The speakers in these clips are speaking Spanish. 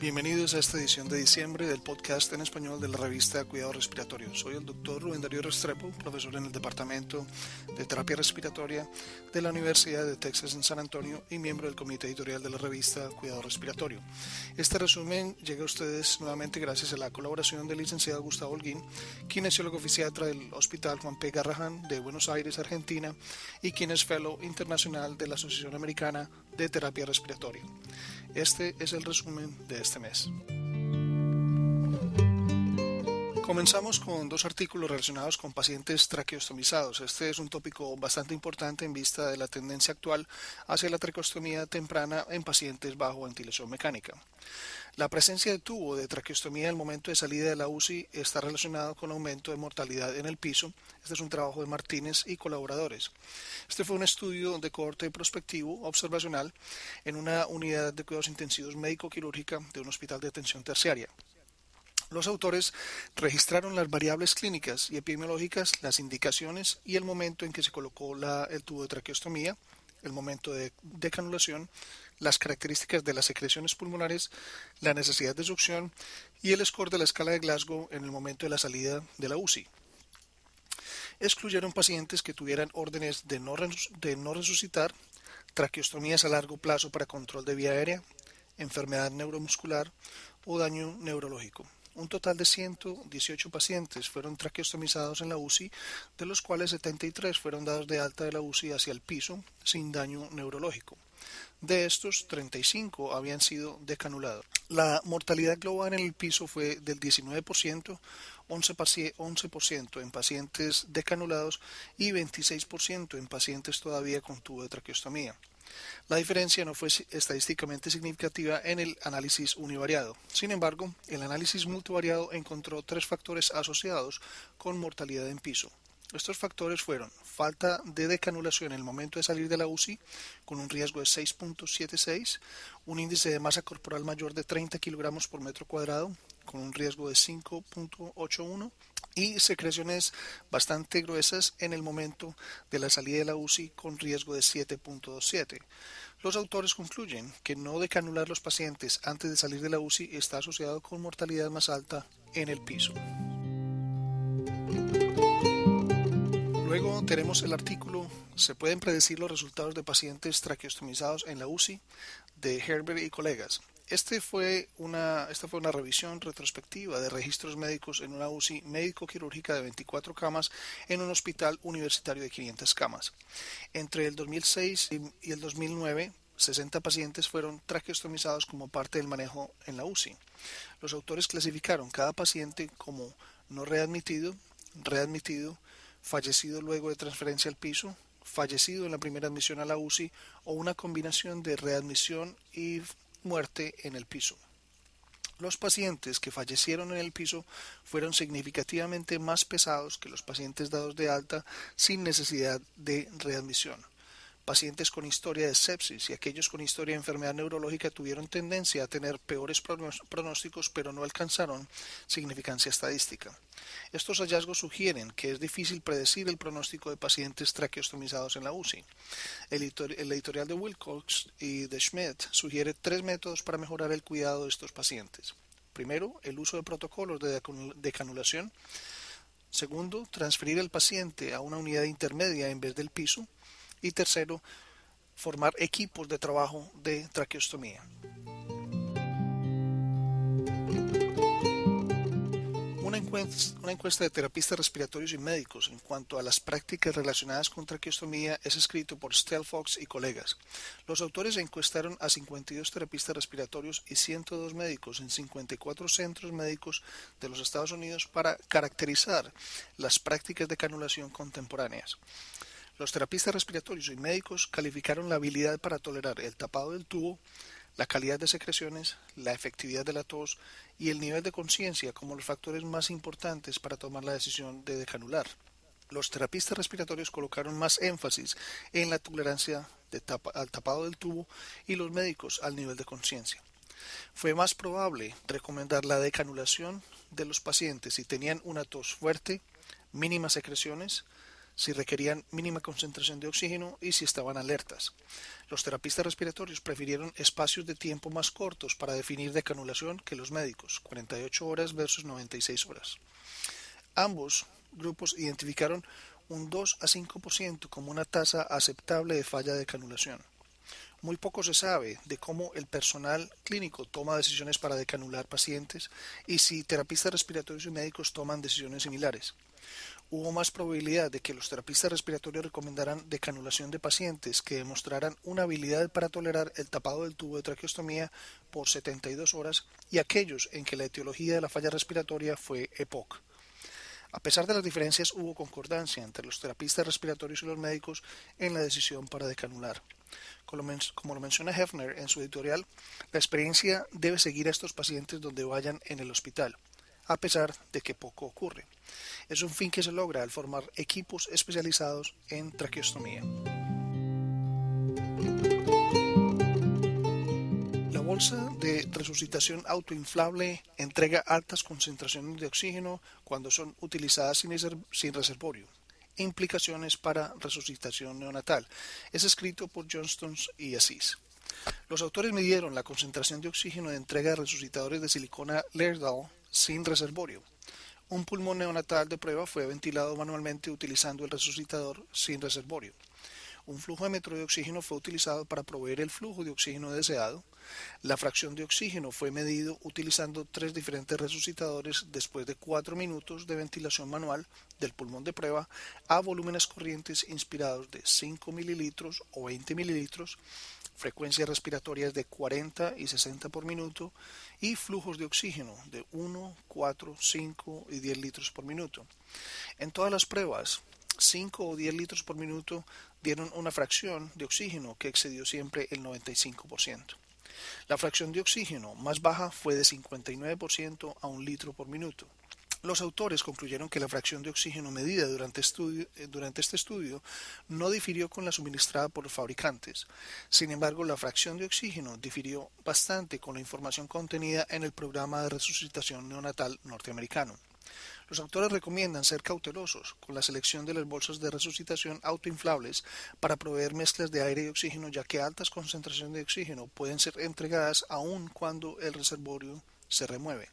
Bienvenidos a esta edición de diciembre del podcast en español de la revista Cuidado Respiratorio. Soy el doctor Rubén Darío Restrepo, profesor en el Departamento de Terapia Respiratoria de la Universidad de Texas en San Antonio y miembro del comité editorial de la revista Cuidado Respiratorio. Este resumen llega a ustedes nuevamente gracias a la colaboración del licenciado Gustavo Holguín, kinesiólogo fisiatra del Hospital Juan P. Garrahan de Buenos Aires, Argentina, y quien es fellow internacional de la Asociación Americana de Terapia Respiratoria. Este es el resumen de este mes. Comenzamos con dos artículos relacionados con pacientes traqueostomizados. Este es un tópico bastante importante en vista de la tendencia actual hacia la traqueostomía temprana en pacientes bajo ventilación mecánica. La presencia de tubo de traqueostomía el momento de salida de la UCI está relacionado con aumento de mortalidad en el piso. Este es un trabajo de Martínez y colaboradores. Este fue un estudio de corte prospectivo observacional en una unidad de cuidados intensivos médico-quirúrgica de un hospital de atención terciaria. Los autores registraron las variables clínicas y epidemiológicas, las indicaciones y el momento en que se colocó el tubo de traqueostomía, el momento de decanulación, las características de las secreciones pulmonares, la necesidad de succión y el score de la escala de Glasgow en el momento de la salida de la UCI. Excluyeron pacientes que tuvieran órdenes de no, de no resucitar, traqueostomías a largo plazo para control de vía aérea, enfermedad neuromuscular o daño neurológico. Un total de 118 pacientes fueron traqueostomizados en la UCI, de los cuales 73 fueron dados de alta de la UCI hacia el piso sin daño neurológico. De estos, 35 habían sido decanulados. La mortalidad global en el piso fue del 19%, 11%, en pacientes decanulados y 26% en pacientes todavía con tubo de traqueostomía. La diferencia no fue estadísticamente significativa en el análisis univariado. Sin embargo, el análisis multivariado encontró tres factores asociados con mortalidad en piso. Estos factores fueron falta de decanulación en el momento de salir de la UCI, con un riesgo de 6.76, un índice de masa corporal mayor de 30 kilogramos por metro cuadrado, con un riesgo de 5.81, y secreciones bastante gruesas en el momento de la salida de la UCI con riesgo de 7.27. Los autores concluyen que no decanular los pacientes antes de salir de la UCI está asociado con mortalidad más alta en el piso. Luego tenemos el artículo ¿Se pueden predecir los resultados de pacientes traqueostomizados en la UCI? de Herbert y colegas. Este fue una, esta fue una revisión retrospectiva de registros médicos en una UCI médico-quirúrgica de 24 camas en un hospital universitario de 500 camas. Entre el 2006 y el 2009, 60 pacientes fueron traqueostomizados como parte del manejo en la UCI. Los autores clasificaron cada paciente como no readmitido, readmitido, fallecido luego de transferencia al piso, fallecido en la primera admisión a la UCI o una combinación de readmisión y muerte en el piso. Los pacientes que fallecieron en el piso fueron significativamente más pesados que los pacientes dados de alta sin necesidad de readmisión pacientes con historia de sepsis y aquellos con historia de enfermedad neurológica tuvieron tendencia a tener peores pronósticos pero no alcanzaron significancia estadística. Estos hallazgos sugieren que es difícil predecir el pronóstico de pacientes traqueostomizados en la UCI. El, editorial de Wilcox y de Schmidt sugiere tres métodos para mejorar el cuidado de estos pacientes. Primero, el uso de protocolos de decanulación. Segundo, transferir al paciente a una unidad intermedia en vez del piso y tercero, formar equipos de trabajo de traqueostomía. Una encuesta, de terapistas respiratorios y médicos en cuanto a las prácticas relacionadas con traqueostomía es escrito por Stell Fox y colegas. Los autores encuestaron a 52 terapistas respiratorios y 102 médicos en 54 centros médicos de los Estados Unidos para caracterizar las prácticas de canulación contemporáneas. Los terapistas respiratorios y médicos calificaron la habilidad para tolerar el tapado del tubo, la calidad de secreciones, la efectividad de la tos y el nivel de conciencia como los factores más importantes para tomar la decisión de decanular. Los terapistas respiratorios colocaron más énfasis en la tolerancia al tapado del tubo y los médicos al nivel de conciencia. Fue más probable recomendar la decanulación de los pacientes si tenían una tos fuerte, mínimas secreciones, si requerían mínima concentración de oxígeno y si estaban alertas. Los terapistas respiratorios prefirieron espacios de tiempo más cortos para definir decanulación que los médicos, 48 horas versus 96 horas. Ambos grupos identificaron un 2 a 5% como una tasa aceptable de falla de canulación. Muy poco se sabe de cómo el personal clínico toma decisiones para decanular pacientes y si terapistas respiratorios y médicos toman decisiones similares. Hubo más probabilidad de que los terapistas respiratorios recomendaran decanulación de pacientes que demostraran una habilidad para tolerar el tapado del tubo de traqueostomía por 72 horas y aquellos en que la etiología de la falla respiratoria fue EPOC. A pesar de las diferencias, hubo concordancia entre los terapistas respiratorios y los médicos en la decisión para decanular. Como lo menciona Hefner en su editorial, la experiencia debe seguir a estos pacientes donde vayan en el hospital, a pesar de que poco ocurre. Es un fin que se logra al formar equipos especializados en traqueostomía. La bolsa de resucitación autoinflable entrega altas concentraciones de oxígeno cuando son utilizadas sin reservorio implicaciones para resucitación neonatal. Es escrito por Johnston y Asís. Los autores midieron la concentración de oxígeno de entrega de resucitadores de silicona Laerdal sin reservorio. Un pulmón neonatal de prueba fue ventilado manualmente utilizando el resucitador sin reservorio. Un flujómetro de oxígeno fue utilizado para proveer el flujo de oxígeno deseado. La fracción de oxígeno fue medido utilizando tres diferentes resucitadores después de cuatro minutos de ventilación manual del pulmón de prueba a volúmenes corrientes inspirados de 5 mililitros o 20 mililitros, frecuencias respiratorias de 40 y 60 por minuto y flujos de oxígeno de 1, 4, 5 y 10 litros por minuto. En todas las pruebas, 5 o 10 litros por minuto dieron una fracción de oxígeno que excedió siempre el 95%. La fracción de oxígeno más baja fue de 59% a un litro por minuto. Los autores concluyeron que la fracción de oxígeno medida durante, eh, durante, este estudio no difirió con la suministrada por los fabricantes. Sin embargo, la fracción de oxígeno difirió bastante con la información contenida en el programa de resucitación neonatal norteamericano. Los autores recomiendan ser cautelosos con la selección de las bolsas de resucitación autoinflables para proveer mezclas de aire y oxígeno, ya que altas concentraciones de oxígeno pueden ser entregadas aun cuando el reservorio se remueve.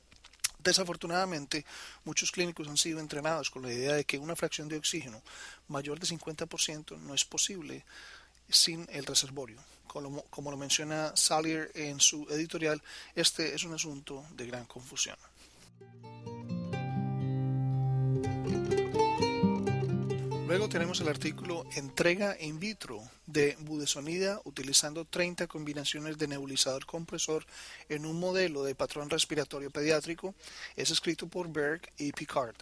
Desafortunadamente, muchos clínicos han sido entrenados con la idea de que una fracción de oxígeno mayor de 50% no es posible sin el reservorio. Como, lo menciona Salier en su editorial, este es un asunto de gran confusión. Luego tenemos el artículo Entrega in vitro de budesonida utilizando 30 combinaciones de nebulizador compresor en un modelo de patrón respiratorio pediátrico. Es escrito por Berg y Picard.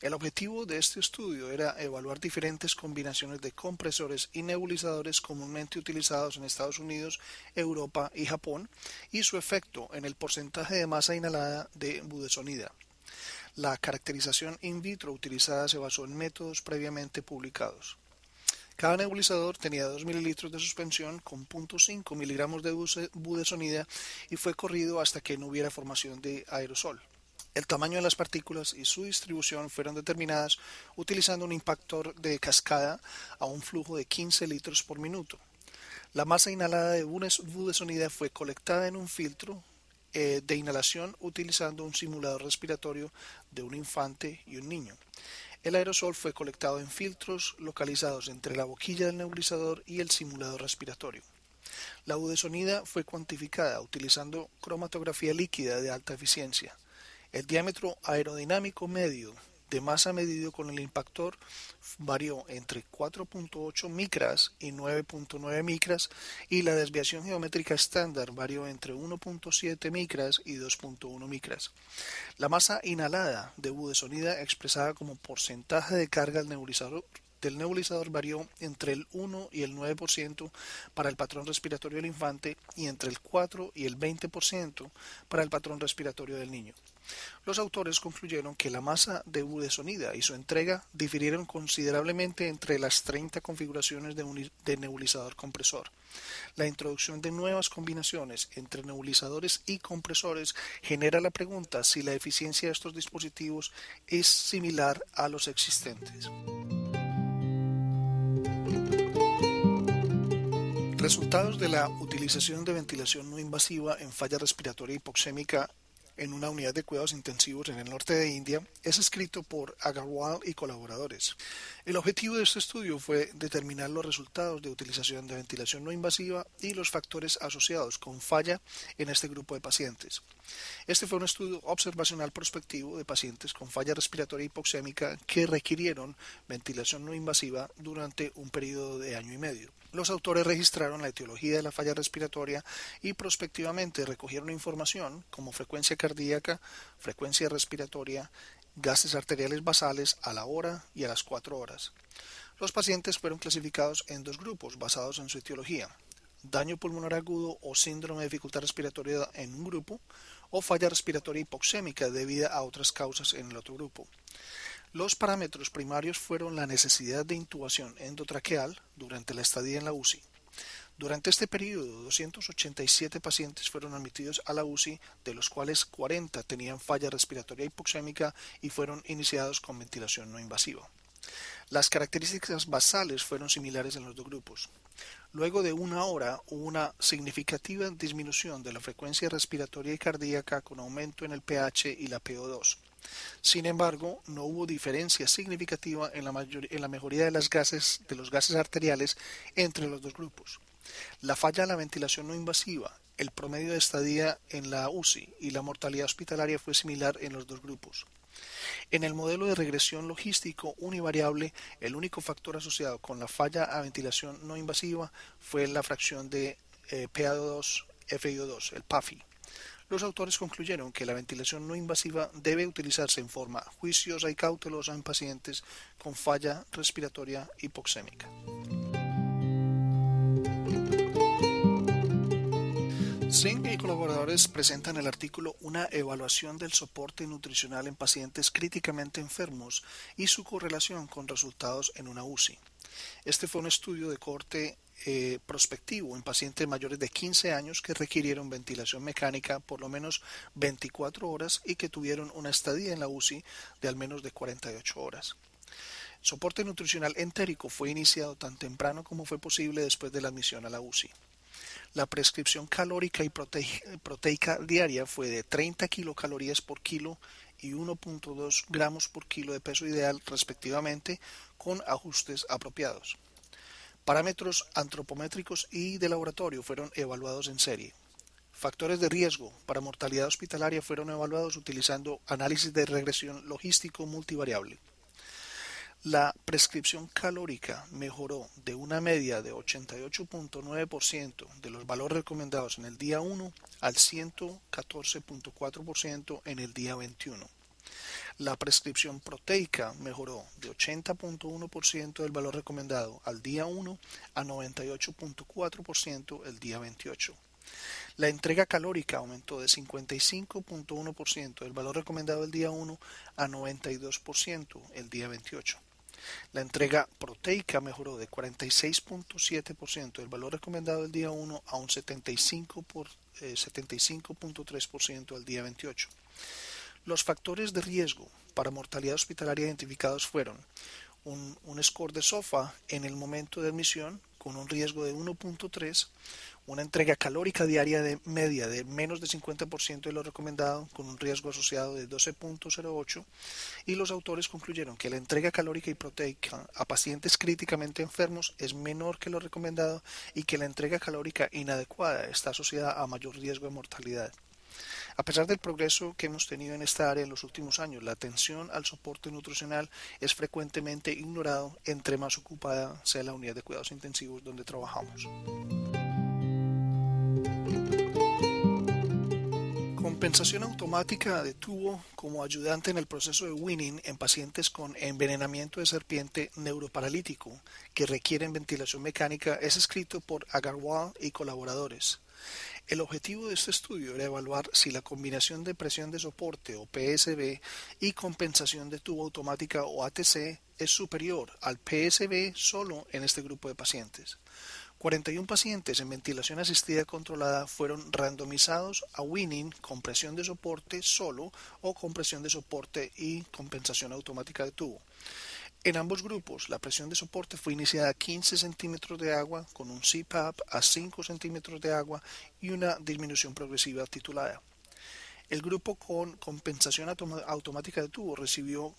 El objetivo de este estudio era evaluar diferentes combinaciones de compresores y nebulizadores comúnmente utilizados en Estados Unidos, Europa y Japón y su efecto en el porcentaje de masa inhalada de budesonida. La caracterización in vitro utilizada se basó en métodos previamente publicados. Cada nebulizador tenía 2 mililitros de suspensión con 0.5 miligramos de budesonida y fue corrido hasta que no hubiera formación de aerosol. El tamaño de las partículas y su distribución fueron determinadas utilizando un impactor de cascada a un flujo de 15 litros por minuto. La masa inhalada de budesonida fue colectada en un filtro eh, de inhalación utilizando un simulador respiratorio de un infante y un niño. El aerosol fue colectado en filtros localizados entre la boquilla del nebulizador y el simulador respiratorio. La budesonida fue cuantificada utilizando cromatografía líquida de alta eficiencia. El diámetro aerodinámico medio de masa medido con el impactor varió entre 4.8 micras y 9.9 micras y la desviación geométrica estándar varió entre 1.7 micras y 2.1 micras. La masa inhalada de budesonida expresada como porcentaje de carga del nebulizador del nebulizador varió entre el 1 y el 9% para el patrón respiratorio del infante y entre el 4 y el 20% para el patrón respiratorio del niño. Los autores concluyeron que la masa de budesonida y su entrega difirieron considerablemente entre las 30 configuraciones de, nebulizador compresor. La introducción de nuevas combinaciones entre nebulizadores y compresores genera la pregunta si la eficiencia de estos dispositivos es similar a los existentes. Resultados de la utilización de ventilación no invasiva en falla respiratoria hipoxémica en una unidad de cuidados intensivos en el norte de India es escrito por Agarwal y colaboradores. El objetivo de este estudio fue determinar los resultados de utilización de ventilación no invasiva y los factores asociados con falla en este grupo de pacientes. Este fue un estudio observacional prospectivo de pacientes con falla respiratoria hipoxémica que requirieron ventilación no invasiva durante un periodo de año y medio. Los autores registraron la etiología de la falla respiratoria y prospectivamente recogieron información como frecuencia frecuencia respiratoria, gases arteriales basales a la hora y a las cuatro horas. Los pacientes fueron clasificados en dos grupos basados en su etiología, daño pulmonar agudo o síndrome de dificultad respiratoria en un grupo, o falla respiratoria hipoxémica debida a otras causas en el otro grupo. Los parámetros primarios fueron la necesidad de intubación endotraqueal durante la estadía en la UCI. Durante este periodo, 287 pacientes fueron admitidos a la UCI, de los cuales 40 tenían falla respiratoria hipoxémica y fueron iniciados con ventilación no invasiva. Las características basales fueron similares en los dos grupos. Luego de una hora hubo una significativa disminución de la frecuencia respiratoria y cardíaca con aumento en el pH y la PO2. Sin embargo, no hubo diferencia significativa en la, en la mejoría de, las gases, de los gases arteriales entre los dos grupos. La falla en la ventilación no invasiva, el promedio de estadía en la UCI y la mortalidad hospitalaria fue similar en los dos grupos. En el modelo de regresión logístico univariable, el único factor asociado con la falla a ventilación no invasiva fue la fracción de eh, PaO2 FiO2, el PAFI. Los autores concluyeron que la ventilación no invasiva debe utilizarse en forma juiciosa y cautelosa en pacientes con falla respiratoria hipoxémica. Singh y colaboradores presentan el artículo Una evaluación del soporte nutricional en pacientes críticamente enfermos y su correlación con resultados en una UCI. Este fue un estudio de corte eh, prospectivo en pacientes mayores de 15 años que requirieron ventilación mecánica por lo menos 24 horas y que tuvieron una estadía en la UCI de al menos de 48 horas. Soporte nutricional entérico fue iniciado tan temprano como fue posible después de la admisión a la UCI. La prescripción calórica y proteica diaria fue de 30 kilocalorías por kilo y 1.2 gramos por kilo de peso ideal respectivamente con ajustes apropiados. Parámetros antropométricos y de laboratorio fueron evaluados en serie. Factores de riesgo para mortalidad hospitalaria fueron evaluados utilizando análisis de regresión logístico multivariable. La prescripción calórica mejoró de una media de 88.9% de los valores recomendados en el día 1 al 114.4% en el día 21. La prescripción proteica mejoró de 80.1% del valor recomendado al día 1 a 98.4% el día 28. La entrega calórica aumentó de 55.1% del valor recomendado el día 1 a 92% el día 28. La entrega proteica mejoró de 46.7% del valor recomendado el día 1 a un 75.3% el día 28. Los factores de riesgo para mortalidad hospitalaria identificados fueron un, un score de SOFA en el momento de admisión con un riesgo de 1.3, una entrega calórica diaria de media de menos de 50% de lo recomendado, con un riesgo asociado de 12.08, y los autores concluyeron que la entrega calórica y proteica a pacientes críticamente enfermos es menor que lo recomendado y que la entrega calórica inadecuada está asociada a mayor riesgo de mortalidad. A pesar del progreso que hemos tenido en esta área en los últimos años, la atención al soporte nutricional es frecuentemente ignorado entre más ocupada sea la unidad de cuidados intensivos donde trabajamos. Compensación automática de tubo como ayudante en el proceso de winning en pacientes con envenenamiento de serpiente neuroparalítico que requieren ventilación mecánica es escrito por Agarwal y colaboradores. El objetivo de este estudio era evaluar si la combinación de presión de soporte o PSB y compensación de tubo automática o ATC es superior al PSB solo en este grupo de pacientes. 41 pacientes en ventilación asistida controlada fueron randomizados a Winning con presión de soporte solo o con presión de soporte y compensación automática de tubo. En ambos grupos, la presión de soporte fue iniciada a 15 centímetros de agua con un CPAP a 5 centímetros de agua y una disminución progresiva titulada. El grupo con compensación automática de tubo recibió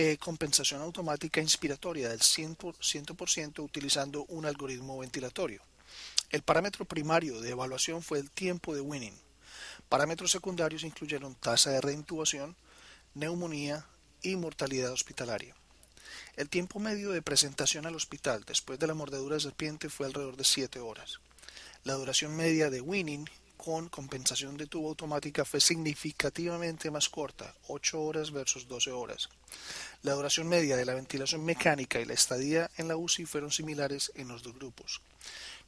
eh, compensación automática inspiratoria del 100%, utilizando un algoritmo ventilatorio. El parámetro primario de evaluación fue el tiempo de winning. Parámetros secundarios incluyeron tasa de reintubación, neumonía y mortalidad hospitalaria. El tiempo medio de presentación al hospital después de la mordedura de serpiente fue alrededor de 7 horas. La duración media de winning con compensación de tubo automática fue significativamente más corta, 8 horas versus 12 horas. La duración media de la ventilación mecánica y la estadía en la UCI fueron similares en los dos grupos.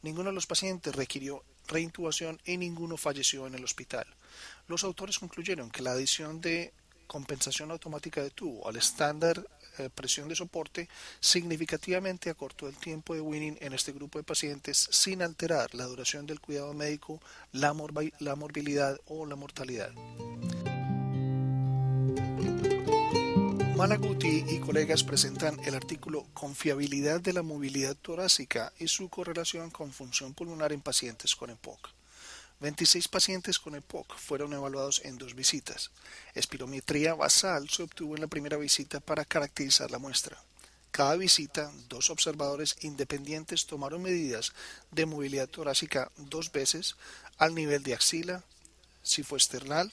Ninguno de los pacientes requirió reintubación y ninguno falleció en el hospital. Los autores concluyeron que la adición de compensación automática de tubo al estándar presión de soporte significativamente acortó el tiempo de winning en este grupo de pacientes sin alterar la duración del cuidado médico, la, la morbilidad o la mortalidad. Malaguti y colegas presentan el artículo Confiabilidad de la movilidad torácica y su correlación con función pulmonar en pacientes con EPOC. 26 pacientes con EPOC fueron evaluados en dos visitas. Espirometría basal se obtuvo en la primera visita para caracterizar la muestra. Cada visita, dos observadores independientes tomaron medidas de movilidad torácica dos veces al nivel de axila, sifoesternal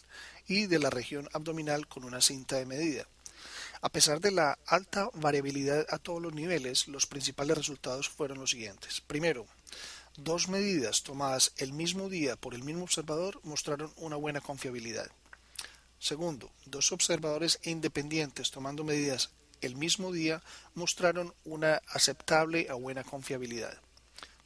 y de la región abdominal con una cinta de medida. A pesar de la alta variabilidad a todos los niveles, los principales resultados fueron los siguientes. Primero, Dos medidas tomadas el mismo día por el mismo observador mostraron una buena confiabilidad. Segundo, dos observadores independientes tomando medidas el mismo día mostraron una aceptable a buena confiabilidad.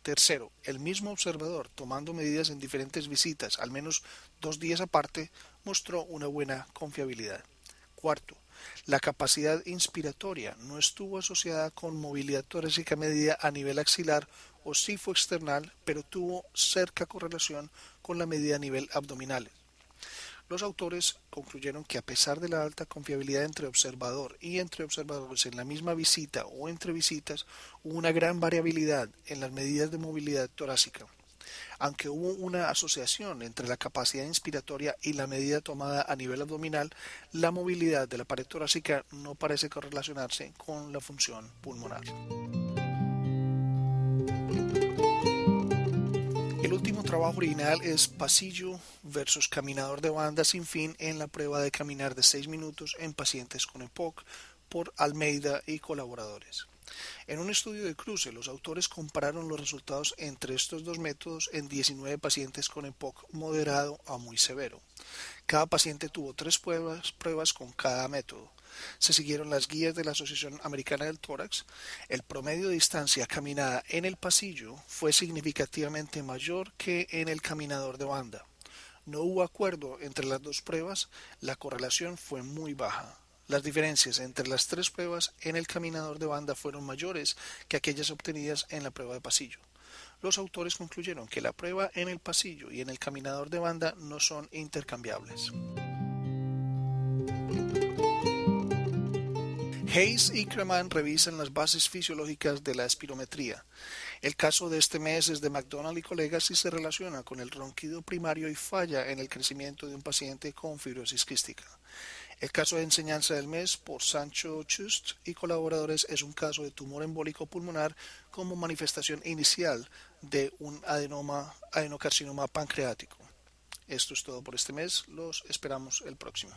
Tercero, el mismo observador tomando medidas en diferentes visitas, al menos dos días aparte, mostró una buena confiabilidad. Cuarto, la capacidad inspiratoria no estuvo asociada con movilidad torácica medida a nivel axilar o sí fue external, pero tuvo cerca correlación con la medida a nivel abdominal. Los autores concluyeron que a pesar de la alta confiabilidad entre observador y entre observadores en la misma visita o entre visitas, hubo una gran variabilidad en las medidas de movilidad torácica. Aunque hubo una asociación entre la capacidad inspiratoria y la medida tomada a nivel abdominal, la movilidad de la pared torácica no parece correlacionarse con la función pulmonar. Trabajo original es pasillo versus caminador de banda sin fin en la prueba de caminar de 6 minutos en pacientes con EPOC por Almeida y colaboradores. En un estudio de cruce, los autores compararon los resultados entre estos dos métodos en 19 pacientes con EPOC moderado a muy severo. Cada paciente tuvo tres pruebas, pruebas con cada método. Se siguieron las guías de la Asociación Americana del Tórax. El promedio de distancia caminada en el pasillo fue significativamente mayor que en el caminador de banda. No hubo acuerdo entre las dos pruebas, la correlación fue muy baja. Las diferencias entre las tres pruebas en el caminador de banda fueron mayores que aquellas obtenidas en la prueba de pasillo. Los autores concluyeron que la prueba en el pasillo y en el caminador de banda no son intercambiables. Hayes y Kreman revisan las bases fisiológicas de la espirometría. El caso de este mes es de McDonald y colegas y se relaciona con el ronquido primario y falla en el crecimiento de un paciente con fibrosis quística. El caso de enseñanza del mes por Sancho Chust y colaboradores es un caso de tumor embólico pulmonar como manifestación inicial de un adenoma, adenocarcinoma pancreático. Esto es todo por este mes, los esperamos el próximo.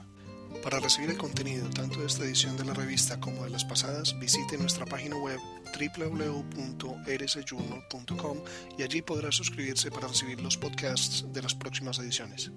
Para recibir el contenido tanto de esta edición de la revista como de las pasadas, visite nuestra página web www.rsjournal.com y allí podrá suscribirse para recibir los podcasts de las próximas ediciones.